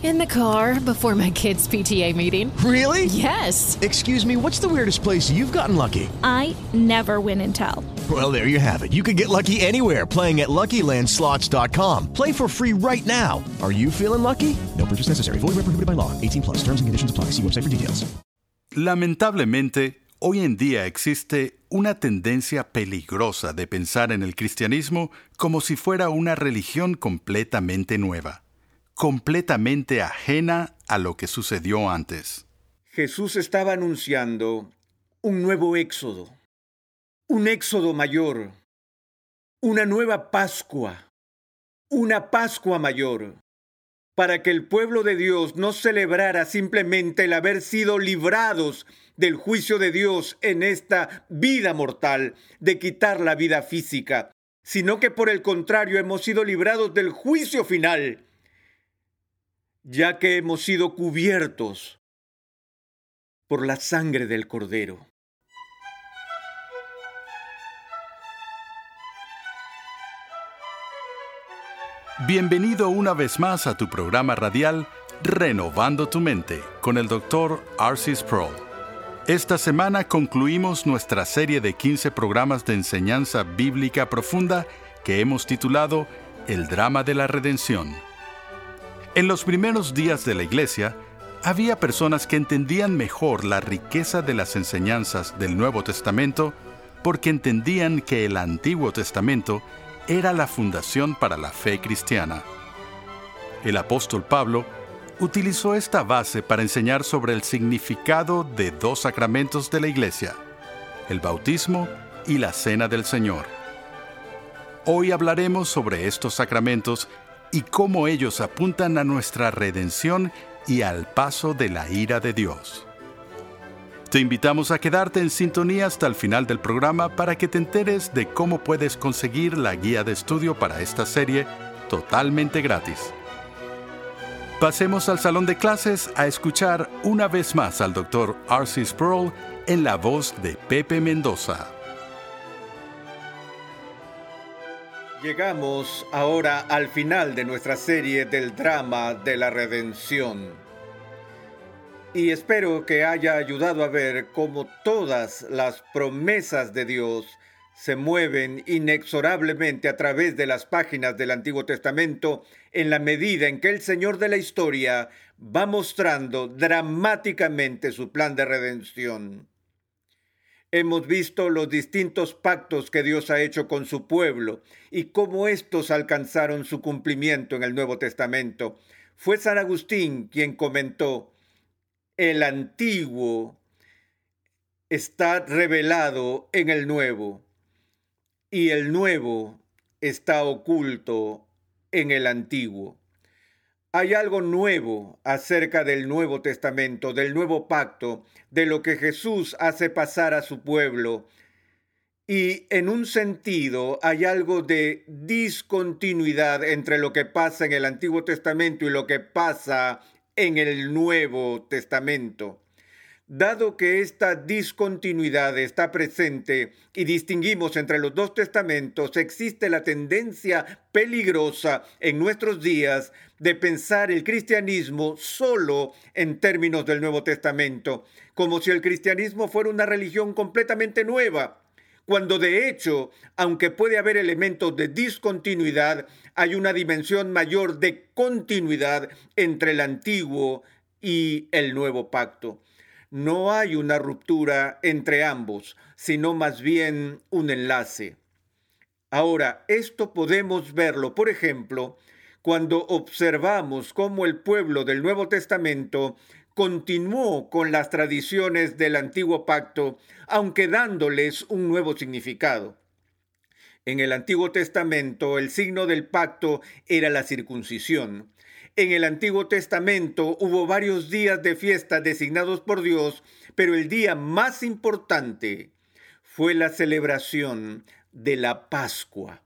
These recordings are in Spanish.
In the car before my kids' PTA meeting. Really? Yes. Excuse me, what's the weirdest place you've gotten lucky? I never win and tell. Well, there you have it. You can get lucky anywhere playing at LuckyLandSlots.com. Play for free right now. Are you feeling lucky? No purchase necessary. Void where prohibited by law. 18 plus. Terms and conditions apply. See website for details. Lamentablemente, hoy en día existe una tendencia peligrosa de pensar en el cristianismo como si fuera una religión completamente nueva, completamente ajena a lo que sucedió antes. Jesús estaba anunciando un nuevo éxodo, un éxodo mayor, una nueva Pascua, una Pascua mayor, para que el pueblo de Dios no celebrara simplemente el haber sido librados del juicio de Dios en esta vida mortal, de quitar la vida física, sino que por el contrario hemos sido librados del juicio final, ya que hemos sido cubiertos por la sangre del Cordero. Bienvenido una vez más a tu programa radial Renovando tu Mente con el Dr. Arcis Sproul. Esta semana concluimos nuestra serie de 15 programas de enseñanza bíblica profunda que hemos titulado El drama de la redención. En los primeros días de la iglesia, había personas que entendían mejor la riqueza de las enseñanzas del Nuevo Testamento porque entendían que el Antiguo Testamento era la fundación para la fe cristiana. El apóstol Pablo utilizó esta base para enseñar sobre el significado de dos sacramentos de la Iglesia, el bautismo y la cena del Señor. Hoy hablaremos sobre estos sacramentos y cómo ellos apuntan a nuestra redención y al paso de la ira de Dios. Te invitamos a quedarte en sintonía hasta el final del programa para que te enteres de cómo puedes conseguir la guía de estudio para esta serie totalmente gratis. Pasemos al salón de clases a escuchar una vez más al Dr. R.C. Sproul en la voz de Pepe Mendoza. Llegamos ahora al final de nuestra serie del drama de la redención. Y espero que haya ayudado a ver cómo todas las promesas de Dios se mueven inexorablemente a través de las páginas del Antiguo Testamento en la medida en que el Señor de la historia va mostrando dramáticamente su plan de redención. Hemos visto los distintos pactos que Dios ha hecho con su pueblo y cómo estos alcanzaron su cumplimiento en el Nuevo Testamento. Fue San Agustín quien comentó, el antiguo está revelado en el nuevo y el nuevo está oculto en el antiguo. Hay algo nuevo acerca del Nuevo Testamento, del nuevo pacto, de lo que Jesús hace pasar a su pueblo. Y en un sentido hay algo de discontinuidad entre lo que pasa en el Antiguo Testamento y lo que pasa en el Nuevo Testamento. Dado que esta discontinuidad está presente y distinguimos entre los dos testamentos, existe la tendencia peligrosa en nuestros días de pensar el cristianismo solo en términos del Nuevo Testamento, como si el cristianismo fuera una religión completamente nueva, cuando de hecho, aunque puede haber elementos de discontinuidad, hay una dimensión mayor de continuidad entre el antiguo y el nuevo pacto no hay una ruptura entre ambos, sino más bien un enlace. Ahora, esto podemos verlo, por ejemplo, cuando observamos cómo el pueblo del Nuevo Testamento continuó con las tradiciones del antiguo pacto, aunque dándoles un nuevo significado. En el Antiguo Testamento el signo del pacto era la circuncisión. En el Antiguo Testamento hubo varios días de fiesta designados por Dios, pero el día más importante fue la celebración de la Pascua.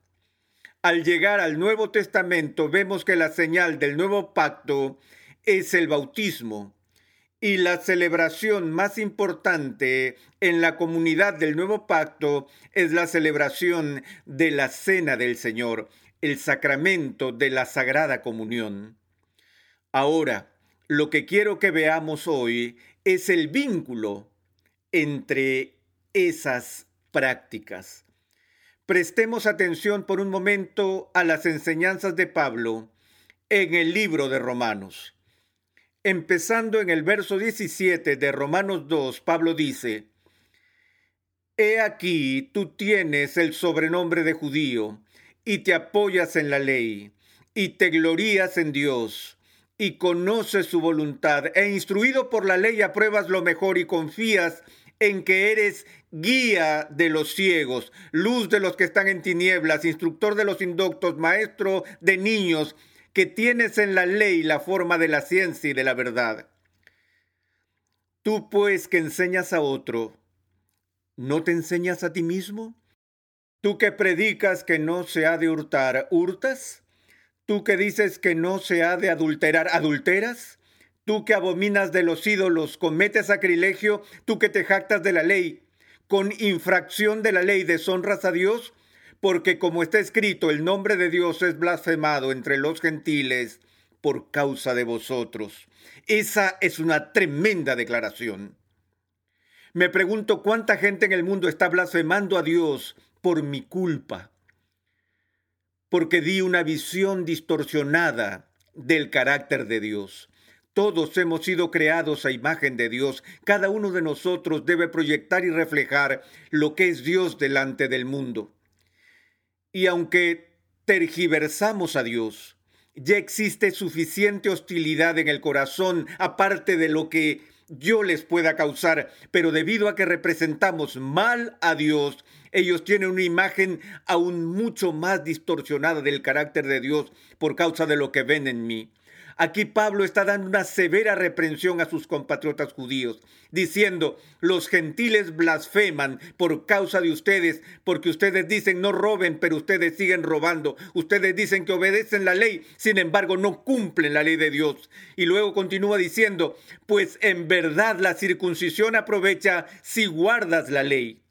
Al llegar al Nuevo Testamento vemos que la señal del nuevo pacto es el bautismo y la celebración más importante en la comunidad del nuevo pacto es la celebración de la Cena del Señor, el sacramento de la Sagrada Comunión. Ahora, lo que quiero que veamos hoy es el vínculo entre esas prácticas. Prestemos atención por un momento a las enseñanzas de Pablo en el libro de Romanos. Empezando en el verso 17 de Romanos 2, Pablo dice, He aquí tú tienes el sobrenombre de judío, y te apoyas en la ley, y te glorías en Dios, y conoces su voluntad, e instruido por la ley apruebas lo mejor y confías en que eres guía de los ciegos, luz de los que están en tinieblas, instructor de los indoctos, maestro de niños, que tienes en la ley la forma de la ciencia y de la verdad. Tú pues que enseñas a otro, ¿no te enseñas a ti mismo? Tú que predicas que no se ha de hurtar, ¿hurtas? Tú que dices que no se ha de adulterar, ¿adulteras? Tú que abominas de los ídolos, cometes sacrilegio, tú que te jactas de la ley, con infracción de la ley deshonras a Dios, porque como está escrito, el nombre de Dios es blasfemado entre los gentiles por causa de vosotros. Esa es una tremenda declaración. Me pregunto cuánta gente en el mundo está blasfemando a Dios por mi culpa, porque di una visión distorsionada del carácter de Dios. Todos hemos sido creados a imagen de Dios. Cada uno de nosotros debe proyectar y reflejar lo que es Dios delante del mundo. Y aunque tergiversamos a Dios, ya existe suficiente hostilidad en el corazón, aparte de lo que yo les pueda causar, pero debido a que representamos mal a Dios, ellos tienen una imagen aún mucho más distorsionada del carácter de Dios por causa de lo que ven en mí. Aquí Pablo está dando una severa reprensión a sus compatriotas judíos, diciendo, los gentiles blasfeman por causa de ustedes, porque ustedes dicen no roben, pero ustedes siguen robando. Ustedes dicen que obedecen la ley, sin embargo no cumplen la ley de Dios. Y luego continúa diciendo, pues en verdad la circuncisión aprovecha si guardas la ley.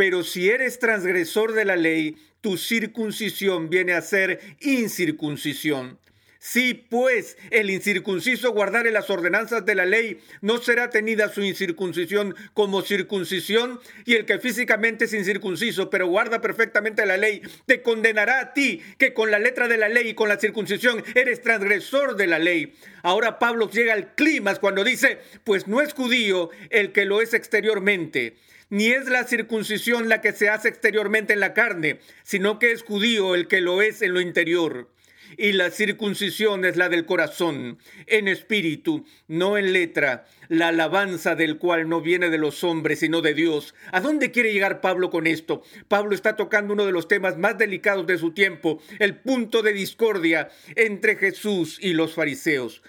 Pero si eres transgresor de la ley, tu circuncisión viene a ser incircuncisión. Si pues el incircunciso guardare las ordenanzas de la ley, no será tenida su incircuncisión como circuncisión, y el que físicamente es incircunciso, pero guarda perfectamente la ley, te condenará a ti, que con la letra de la ley y con la circuncisión eres transgresor de la ley. Ahora Pablo llega al clima cuando dice, pues no es judío el que lo es exteriormente ni es la circuncisión la que se hace exteriormente en la carne, sino que es judío el que lo es en lo interior y la circuncisión es la del corazón, en espíritu, no en letra, la alabanza del cual no viene de los hombres, sino de Dios. ¿A dónde quiere llegar Pablo con esto? Pablo está tocando uno de los temas más delicados de su tiempo, el punto de discordia entre Jesús y los fariseos.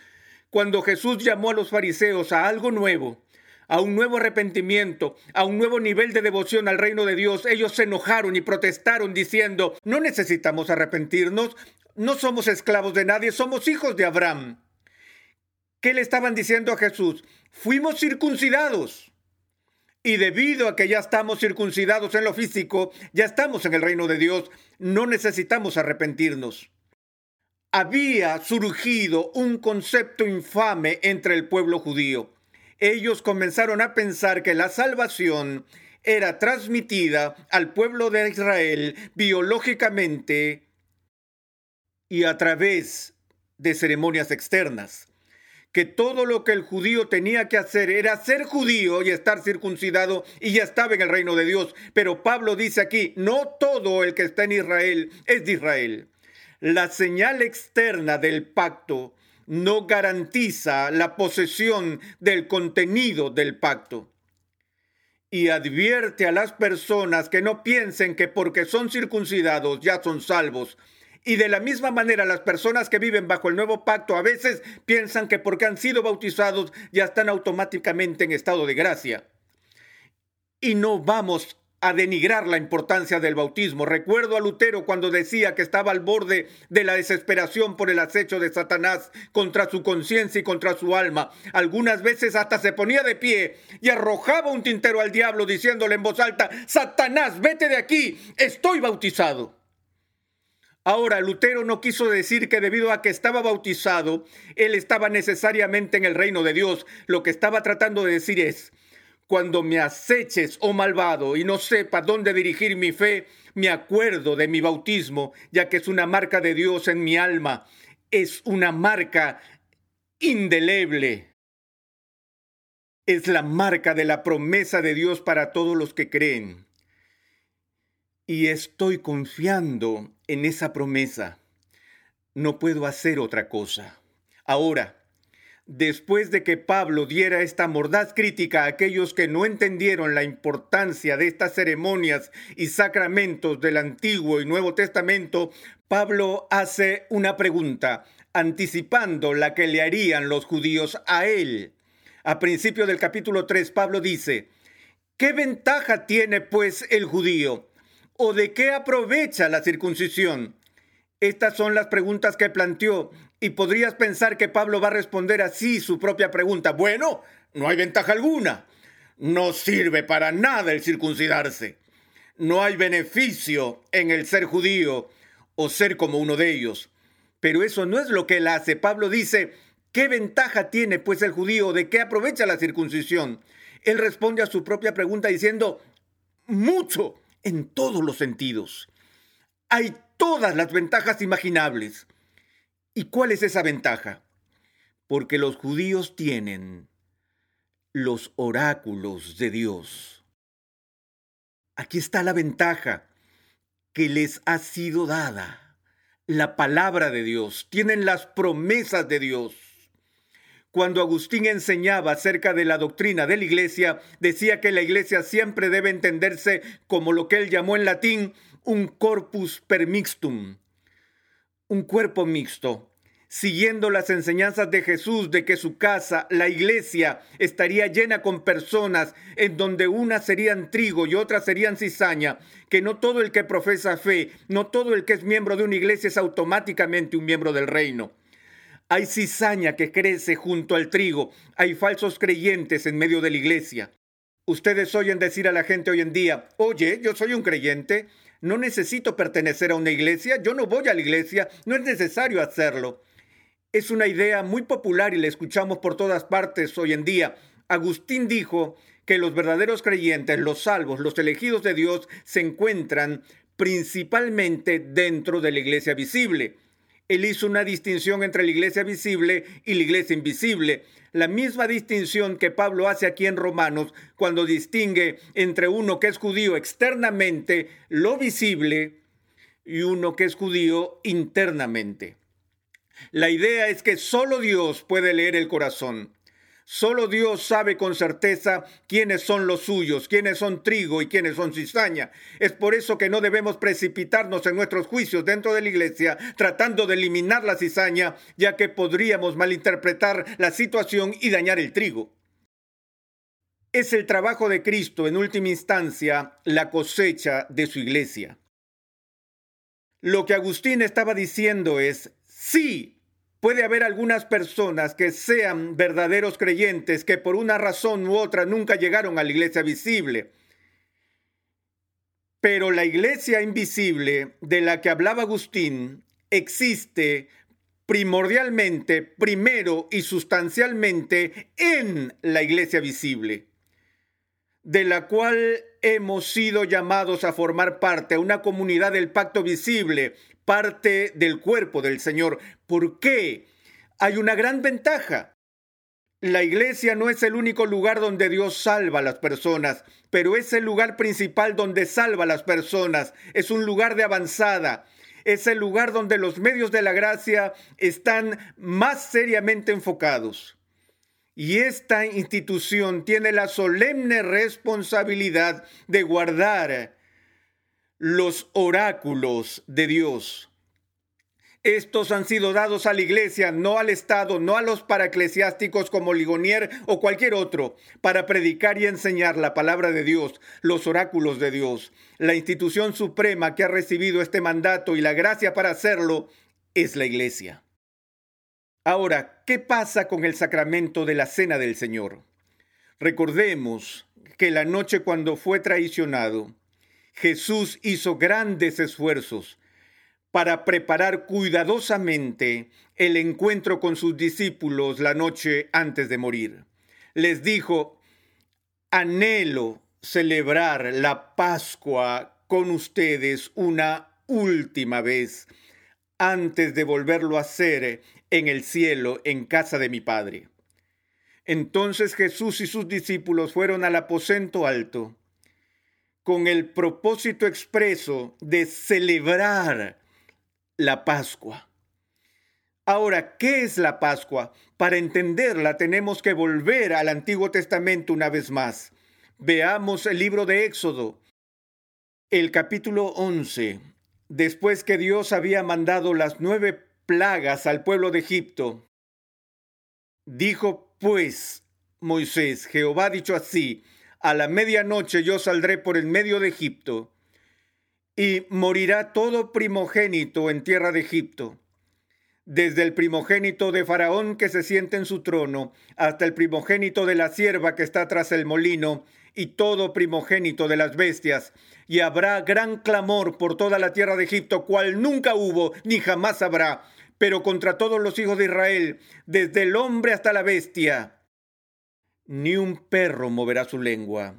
Cuando Jesús llamó a los fariseos a algo nuevo, a un nuevo arrepentimiento, a un nuevo nivel de devoción al reino de Dios, ellos se enojaron y protestaron diciendo, no necesitamos arrepentirnos, no somos esclavos de nadie, somos hijos de Abraham. ¿Qué le estaban diciendo a Jesús? Fuimos circuncidados. Y debido a que ya estamos circuncidados en lo físico, ya estamos en el reino de Dios, no necesitamos arrepentirnos. Había surgido un concepto infame entre el pueblo judío. Ellos comenzaron a pensar que la salvación era transmitida al pueblo de Israel biológicamente y a través de ceremonias externas. Que todo lo que el judío tenía que hacer era ser judío y estar circuncidado y ya estaba en el reino de Dios. Pero Pablo dice aquí, no todo el que está en Israel es de Israel. La señal externa del pacto no garantiza la posesión del contenido del pacto. Y advierte a las personas que no piensen que porque son circuncidados ya son salvos. Y de la misma manera las personas que viven bajo el nuevo pacto a veces piensan que porque han sido bautizados ya están automáticamente en estado de gracia. Y no vamos a denigrar la importancia del bautismo. Recuerdo a Lutero cuando decía que estaba al borde de la desesperación por el acecho de Satanás contra su conciencia y contra su alma. Algunas veces hasta se ponía de pie y arrojaba un tintero al diablo diciéndole en voz alta, Satanás, vete de aquí, estoy bautizado. Ahora, Lutero no quiso decir que debido a que estaba bautizado, él estaba necesariamente en el reino de Dios. Lo que estaba tratando de decir es, cuando me aceches, oh malvado, y no sepa dónde dirigir mi fe, me acuerdo de mi bautismo, ya que es una marca de Dios en mi alma. Es una marca indeleble. Es la marca de la promesa de Dios para todos los que creen. Y estoy confiando en esa promesa. No puedo hacer otra cosa. Ahora, después de que Pablo diera esta mordaz crítica a aquellos que no entendieron la importancia de estas ceremonias y sacramentos del Antiguo y Nuevo Testamento, Pablo hace una pregunta, anticipando la que le harían los judíos a él. A principio del capítulo 3, Pablo dice, ¿qué ventaja tiene pues el judío? ¿O de qué aprovecha la circuncisión? Estas son las preguntas que planteó y podrías pensar que Pablo va a responder así su propia pregunta. Bueno, no hay ventaja alguna. No sirve para nada el circuncidarse. No hay beneficio en el ser judío o ser como uno de ellos. Pero eso no es lo que él hace. Pablo dice, ¿qué ventaja tiene pues el judío? ¿De qué aprovecha la circuncisión? Él responde a su propia pregunta diciendo, mucho en todos los sentidos. Hay todas las ventajas imaginables. ¿Y cuál es esa ventaja? Porque los judíos tienen los oráculos de Dios. Aquí está la ventaja que les ha sido dada. La palabra de Dios. Tienen las promesas de Dios. Cuando Agustín enseñaba acerca de la doctrina de la iglesia, decía que la iglesia siempre debe entenderse como lo que él llamó en latín un corpus per mixtum, un cuerpo mixto, siguiendo las enseñanzas de Jesús de que su casa, la iglesia, estaría llena con personas en donde unas serían trigo y otras serían cizaña, que no todo el que profesa fe, no todo el que es miembro de una iglesia es automáticamente un miembro del reino. Hay cizaña que crece junto al trigo, hay falsos creyentes en medio de la iglesia. Ustedes oyen decir a la gente hoy en día, oye, yo soy un creyente, no necesito pertenecer a una iglesia, yo no voy a la iglesia, no es necesario hacerlo. Es una idea muy popular y la escuchamos por todas partes hoy en día. Agustín dijo que los verdaderos creyentes, los salvos, los elegidos de Dios, se encuentran principalmente dentro de la iglesia visible. Él hizo una distinción entre la iglesia visible y la iglesia invisible. La misma distinción que Pablo hace aquí en Romanos cuando distingue entre uno que es judío externamente, lo visible, y uno que es judío internamente. La idea es que solo Dios puede leer el corazón. Solo Dios sabe con certeza quiénes son los suyos, quiénes son trigo y quiénes son cizaña. Es por eso que no debemos precipitarnos en nuestros juicios dentro de la iglesia tratando de eliminar la cizaña, ya que podríamos malinterpretar la situación y dañar el trigo. Es el trabajo de Cristo, en última instancia, la cosecha de su iglesia. Lo que Agustín estaba diciendo es, sí, Puede haber algunas personas que sean verdaderos creyentes que por una razón u otra nunca llegaron a la iglesia visible. Pero la iglesia invisible de la que hablaba Agustín existe primordialmente, primero y sustancialmente en la iglesia visible, de la cual hemos sido llamados a formar parte, una comunidad del pacto visible, parte del cuerpo del Señor. ¿Por qué? Hay una gran ventaja. La iglesia no es el único lugar donde Dios salva a las personas, pero es el lugar principal donde salva a las personas. Es un lugar de avanzada. es el lugar donde los medios de la gracia están más seriamente enfocados. Y esta institución tiene la solemne responsabilidad de guardar los oráculos de Dios. Estos han sido dados a la iglesia, no al Estado, no a los paraeclesiásticos como Ligonier o cualquier otro, para predicar y enseñar la palabra de Dios, los oráculos de Dios. La institución suprema que ha recibido este mandato y la gracia para hacerlo es la iglesia. Ahora, ¿qué pasa con el sacramento de la Cena del Señor? Recordemos que la noche cuando fue traicionado, Jesús hizo grandes esfuerzos para preparar cuidadosamente el encuentro con sus discípulos la noche antes de morir. Les dijo, anhelo celebrar la Pascua con ustedes una última vez antes de volverlo a hacer en el cielo en casa de mi Padre. Entonces Jesús y sus discípulos fueron al aposento alto con el propósito expreso de celebrar la Pascua. Ahora, ¿qué es la Pascua? Para entenderla tenemos que volver al Antiguo Testamento una vez más. Veamos el libro de Éxodo, el capítulo 11. Después que Dios había mandado las nueve plagas al pueblo de Egipto, dijo pues Moisés, Jehová ha dicho así, a la medianoche yo saldré por el medio de Egipto y morirá todo primogénito en tierra de Egipto, desde el primogénito de Faraón que se siente en su trono, hasta el primogénito de la sierva que está tras el molino, y todo primogénito de las bestias, y habrá gran clamor por toda la tierra de Egipto, cual nunca hubo ni jamás habrá, pero contra todos los hijos de Israel, desde el hombre hasta la bestia, ni un perro moverá su lengua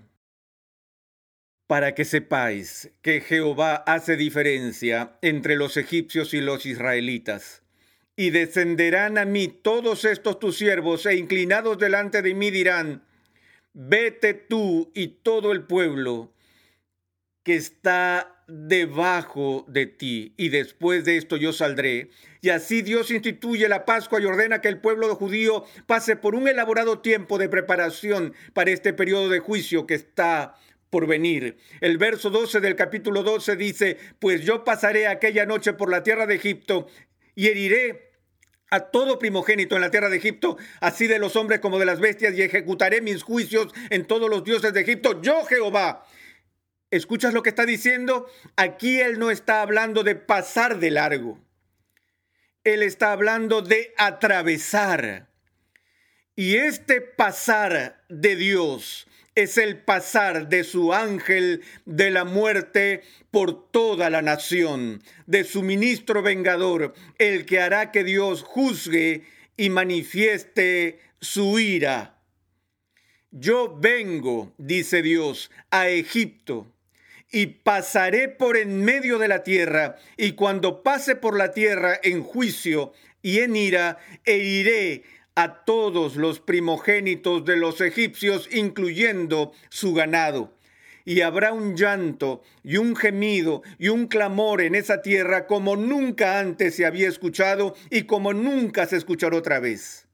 para que sepáis que Jehová hace diferencia entre los egipcios y los israelitas. Y descenderán a mí todos estos tus siervos, e inclinados delante de mí dirán, vete tú y todo el pueblo que está debajo de ti, y después de esto yo saldré. Y así Dios instituye la Pascua y ordena que el pueblo judío pase por un elaborado tiempo de preparación para este periodo de juicio que está por venir. El verso 12 del capítulo 12 dice, pues yo pasaré aquella noche por la tierra de Egipto y heriré a todo primogénito en la tierra de Egipto, así de los hombres como de las bestias, y ejecutaré mis juicios en todos los dioses de Egipto, yo Jehová. ¿Escuchas lo que está diciendo? Aquí él no está hablando de pasar de largo. Él está hablando de atravesar. Y este pasar de Dios es el pasar de su ángel de la muerte por toda la nación, de su ministro vengador, el que hará que Dios juzgue y manifieste su ira. Yo vengo, dice Dios, a Egipto y pasaré por en medio de la tierra, y cuando pase por la tierra en juicio y en ira, heriré a todos los primogénitos de los egipcios, incluyendo su ganado. Y habrá un llanto y un gemido y un clamor en esa tierra como nunca antes se había escuchado y como nunca se escuchará otra vez.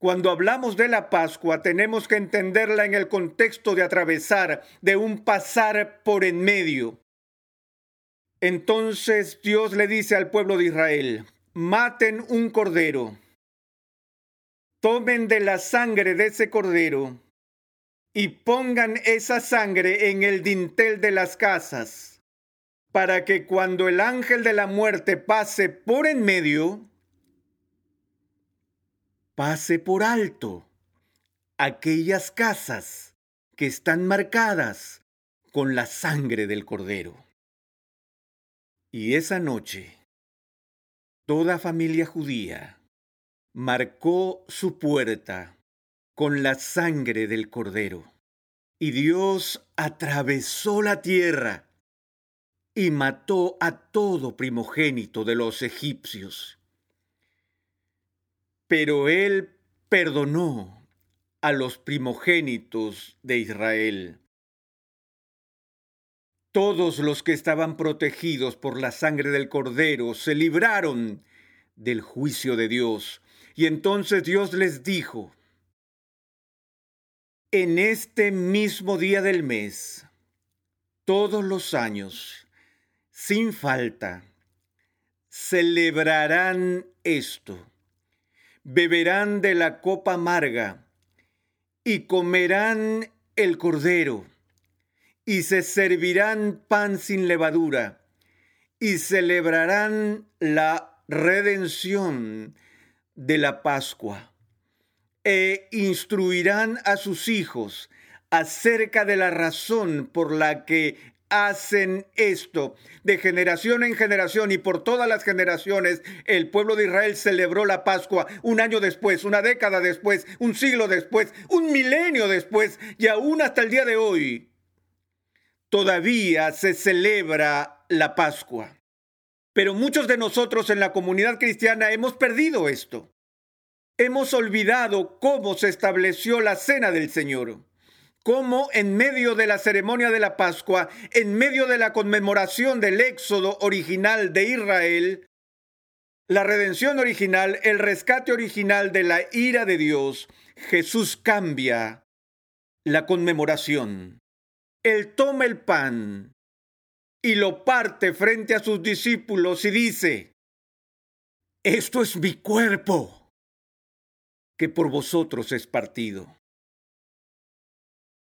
Cuando hablamos de la Pascua tenemos que entenderla en el contexto de atravesar, de un pasar por en medio. Entonces Dios le dice al pueblo de Israel, maten un cordero tomen de la sangre de ese cordero y pongan esa sangre en el dintel de las casas, para que cuando el ángel de la muerte pase por en medio, pase por alto aquellas casas que están marcadas con la sangre del cordero. Y esa noche, toda familia judía marcó su puerta con la sangre del cordero. Y Dios atravesó la tierra y mató a todo primogénito de los egipcios. Pero él perdonó a los primogénitos de Israel. Todos los que estaban protegidos por la sangre del Cordero se libraron del juicio de Dios. Y entonces Dios les dijo, en este mismo día del mes, todos los años, sin falta, celebrarán esto. Beberán de la copa amarga y comerán el cordero y se servirán pan sin levadura y celebrarán la redención de la Pascua e instruirán a sus hijos acerca de la razón por la que hacen esto. De generación en generación y por todas las generaciones, el pueblo de Israel celebró la Pascua un año después, una década después, un siglo después, un milenio después y aún hasta el día de hoy. Todavía se celebra la Pascua. Pero muchos de nosotros en la comunidad cristiana hemos perdido esto. Hemos olvidado cómo se estableció la cena del Señor cómo en medio de la ceremonia de la Pascua, en medio de la conmemoración del éxodo original de Israel, la redención original, el rescate original de la ira de Dios, Jesús cambia la conmemoración. Él toma el pan y lo parte frente a sus discípulos y dice, esto es mi cuerpo, que por vosotros es partido.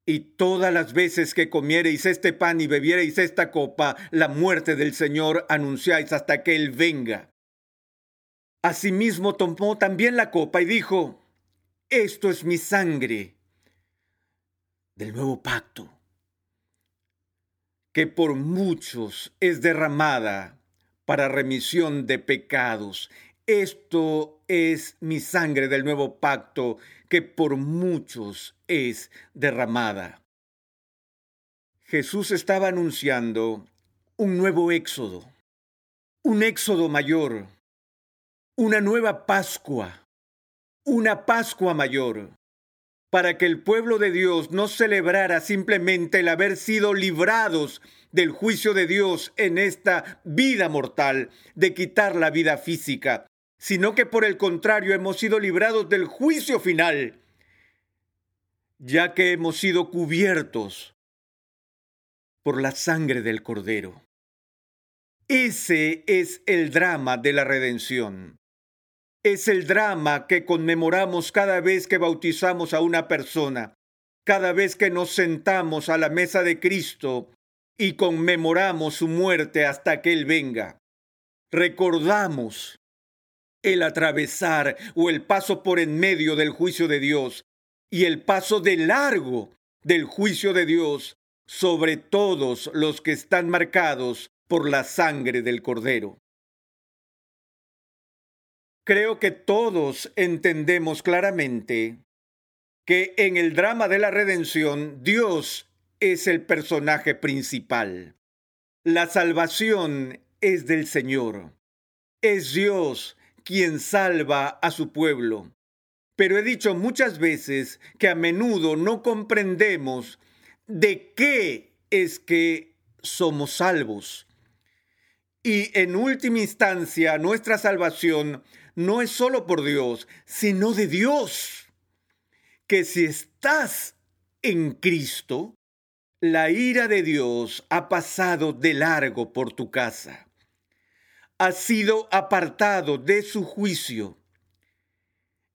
Y todas las veces que comiereis este pan y bebiereis esta copa, la muerte del Señor anunciáis hasta que Él venga. Asimismo tomó también la copa y dijo, Esto es mi sangre del nuevo pacto, que por muchos es derramada para remisión de pecados. Esto es mi sangre del nuevo pacto que por muchos es derramada. Jesús estaba anunciando un nuevo éxodo, un éxodo mayor, una nueva Pascua, una Pascua mayor, para que el pueblo de Dios no celebrara simplemente el haber sido librados del juicio de Dios en esta vida mortal, de quitar la vida física, sino que por el contrario hemos sido librados del juicio final, ya que hemos sido cubiertos por la sangre del Cordero. Ese es el drama de la redención. Es el drama que conmemoramos cada vez que bautizamos a una persona, cada vez que nos sentamos a la mesa de Cristo y conmemoramos su muerte hasta que Él venga. Recordamos el atravesar o el paso por en medio del juicio de Dios y el paso de largo del juicio de Dios sobre todos los que están marcados por la sangre del Cordero. Creo que todos entendemos claramente que en el drama de la redención Dios es el personaje principal. La salvación es del Señor. Es Dios quien salva a su pueblo. Pero he dicho muchas veces que a menudo no comprendemos de qué es que somos salvos. Y en última instancia, nuestra salvación no es solo por Dios, sino de Dios. Que si estás en Cristo, la ira de Dios ha pasado de largo por tu casa ha sido apartado de su juicio,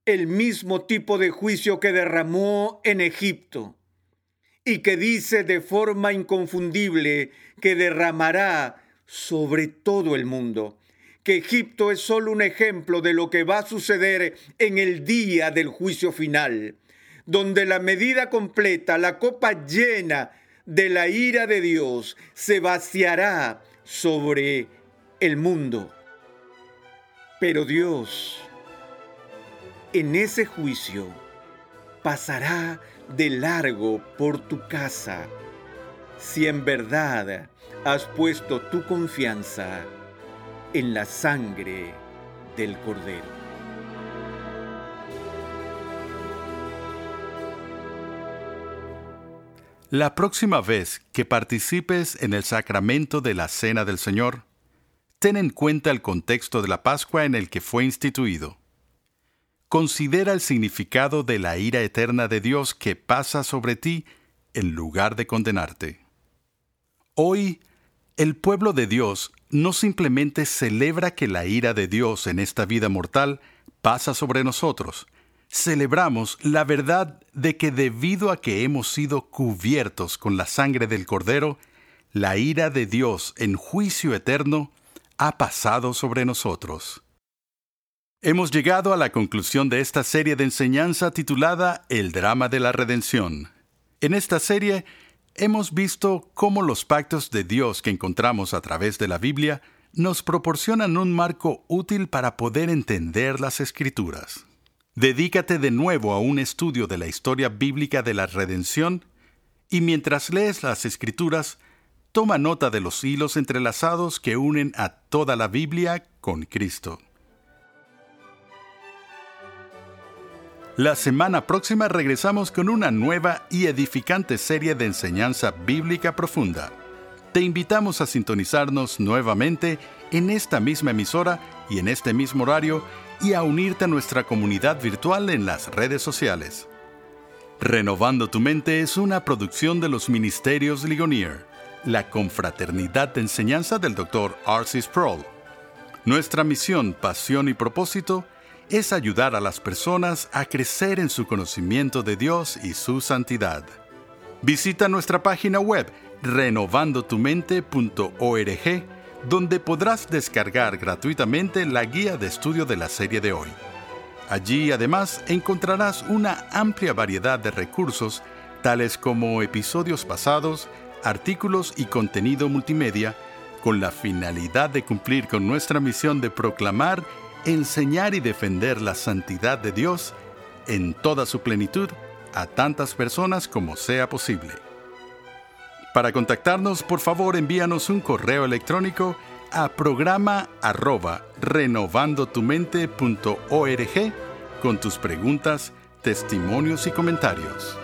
el mismo tipo de juicio que derramó en Egipto y que dice de forma inconfundible que derramará sobre todo el mundo, que Egipto es solo un ejemplo de lo que va a suceder en el día del juicio final, donde la medida completa, la copa llena de la ira de Dios, se vaciará sobre el mundo. Pero Dios, en ese juicio, pasará de largo por tu casa si en verdad has puesto tu confianza en la sangre del Cordero. La próxima vez que participes en el sacramento de la Cena del Señor, ten en cuenta el contexto de la Pascua en el que fue instituido. Considera el significado de la ira eterna de Dios que pasa sobre ti en lugar de condenarte. Hoy, el pueblo de Dios no simplemente celebra que la ira de Dios en esta vida mortal pasa sobre nosotros, celebramos la verdad de que debido a que hemos sido cubiertos con la sangre del Cordero, la ira de Dios en juicio eterno ha pasado sobre nosotros. Hemos llegado a la conclusión de esta serie de enseñanza titulada El drama de la redención. En esta serie hemos visto cómo los pactos de Dios que encontramos a través de la Biblia nos proporcionan un marco útil para poder entender las escrituras. Dedícate de nuevo a un estudio de la historia bíblica de la redención y mientras lees las escrituras, toma nota de los hilos entrelazados que unen a toda la Biblia con Cristo. La semana próxima regresamos con una nueva y edificante serie de enseñanza bíblica profunda. Te invitamos a sintonizarnos nuevamente en esta misma emisora y en este mismo horario y a unirte a nuestra comunidad virtual en las redes sociales. Renovando tu mente es una producción de los Ministerios Ligonier, la confraternidad de enseñanza del Dr. Arcis Sproul. Nuestra misión, pasión y propósito es ayudar a las personas a crecer en su conocimiento de Dios y su santidad. Visita nuestra página web renovandotumente.org donde podrás descargar gratuitamente la guía de estudio de la serie de hoy. Allí además encontrarás una amplia variedad de recursos tales como episodios pasados, artículos y contenido multimedia con la finalidad de cumplir con nuestra misión de proclamar, enseñar y defender la santidad de Dios en toda su plenitud a tantas personas como sea posible. Para contactarnos, por favor, envíanos un correo electrónico a programa arroba renovandotumente.org con tus preguntas, testimonios y comentarios.